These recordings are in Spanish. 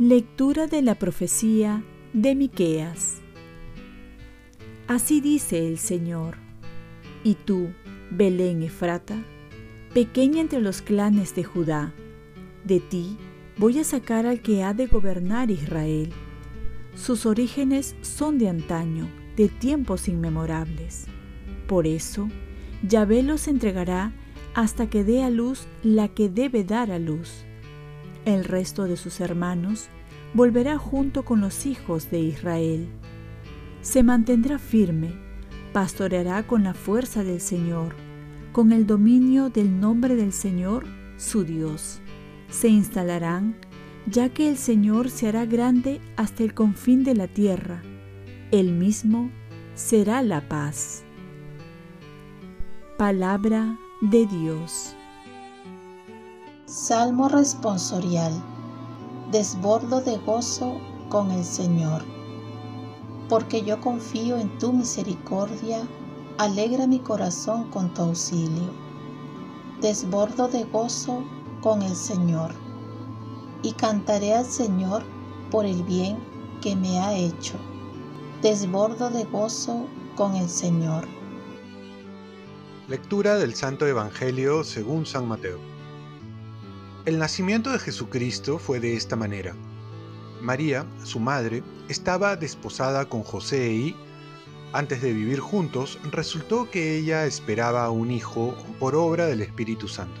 Lectura de la profecía de Miqueas. Así dice el Señor: Y tú, Belén Efrata, pequeña entre los clanes de Judá, de ti voy a sacar al que ha de gobernar Israel. Sus orígenes son de antaño, de tiempos inmemorables. Por eso, Yahvé los entregará hasta que dé a luz la que debe dar a luz el resto de sus hermanos volverá junto con los hijos de Israel. Se mantendrá firme, pastoreará con la fuerza del Señor, con el dominio del nombre del Señor, su Dios. Se instalarán, ya que el Señor se hará grande hasta el confín de la tierra. Él mismo será la paz. Palabra de Dios. Salmo responsorial. Desbordo de gozo con el Señor. Porque yo confío en tu misericordia, alegra mi corazón con tu auxilio. Desbordo de gozo con el Señor. Y cantaré al Señor por el bien que me ha hecho. Desbordo de gozo con el Señor. Lectura del Santo Evangelio según San Mateo. El nacimiento de Jesucristo fue de esta manera. María, su madre, estaba desposada con José y, antes de vivir juntos, resultó que ella esperaba un hijo por obra del Espíritu Santo.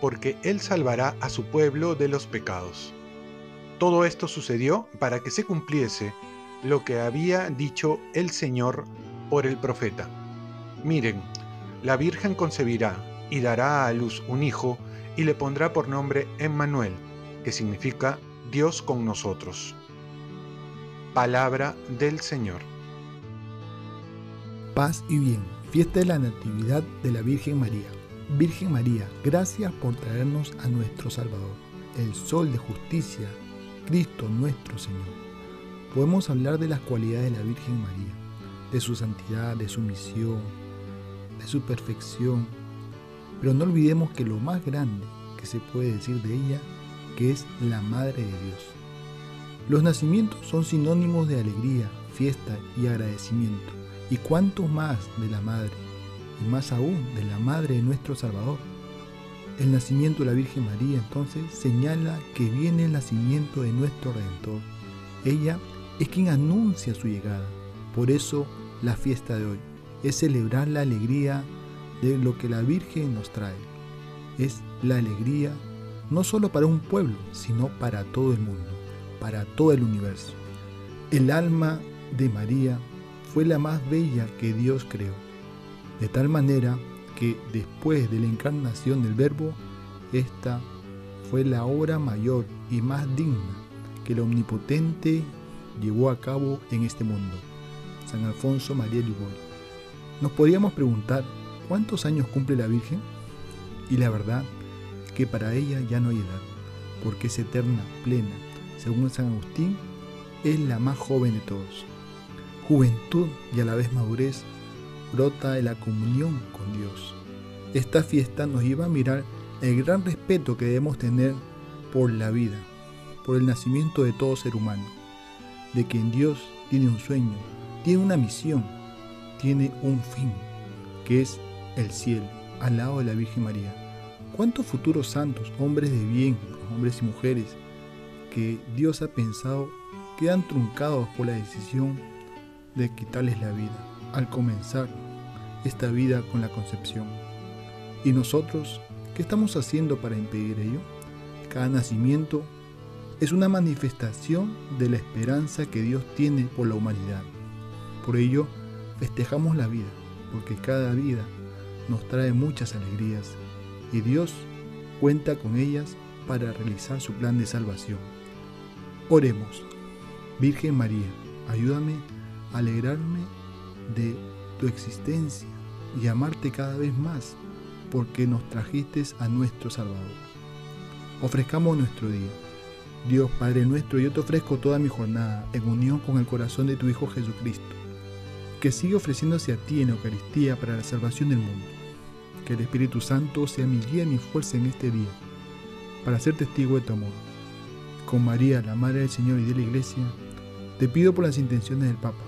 porque él salvará a su pueblo de los pecados. Todo esto sucedió para que se cumpliese lo que había dicho el Señor por el profeta. Miren, la Virgen concebirá y dará a luz un hijo, y le pondrá por nombre Emmanuel, que significa Dios con nosotros. Palabra del Señor. Paz y bien, fiesta de la Natividad de la Virgen María. Virgen María, gracias por traernos a nuestro Salvador, el Sol de justicia, Cristo nuestro Señor. Podemos hablar de las cualidades de la Virgen María, de su santidad, de su misión, de su perfección, pero no olvidemos que lo más grande que se puede decir de ella, que es la Madre de Dios. Los nacimientos son sinónimos de alegría, fiesta y agradecimiento. ¿Y cuánto más de la Madre? Y más aún de la Madre de nuestro Salvador. El nacimiento de la Virgen María entonces señala que viene el nacimiento de nuestro Redentor. Ella es quien anuncia su llegada. Por eso la fiesta de hoy es celebrar la alegría de lo que la Virgen nos trae. Es la alegría no solo para un pueblo, sino para todo el mundo, para todo el universo. El alma de María fue la más bella que Dios creó, de tal manera que después de la encarnación del Verbo, esta fue la obra mayor y más digna que el Omnipotente llevó a cabo en este mundo. San Alfonso María Liboy. Nos podríamos preguntar ¿Cuántos años cumple la Virgen? Y la verdad que para ella ya no hay edad, porque es eterna, plena. Según San Agustín, es la más joven de todos. Juventud y a la vez madurez brota de la comunión con Dios. Esta fiesta nos lleva a mirar el gran respeto que debemos tener por la vida, por el nacimiento de todo ser humano, de que en Dios tiene un sueño, tiene una misión, tiene un fin, que es el cielo, al lado de la Virgen María. ¿Cuántos futuros santos, hombres de bien, hombres y mujeres, que Dios ha pensado quedan truncados por la decisión de quitarles la vida al comenzar esta vida con la concepción? ¿Y nosotros qué estamos haciendo para impedir ello? Cada nacimiento es una manifestación de la esperanza que Dios tiene por la humanidad. Por ello, festejamos la vida, porque cada vida nos trae muchas alegrías y Dios cuenta con ellas para realizar su plan de salvación. Oremos. Virgen María, ayúdame a alegrarme de tu existencia y amarte cada vez más porque nos trajiste a nuestro Salvador. Ofrezcamos nuestro día. Dios Padre nuestro, yo te ofrezco toda mi jornada en unión con el corazón de tu Hijo Jesucristo, que sigue ofreciéndose a ti en Eucaristía para la salvación del mundo. Que el Espíritu Santo sea mi guía y mi fuerza en este día, para ser testigo de tu amor. Con María, la Madre del Señor y de la Iglesia, te pido por las intenciones del Papa.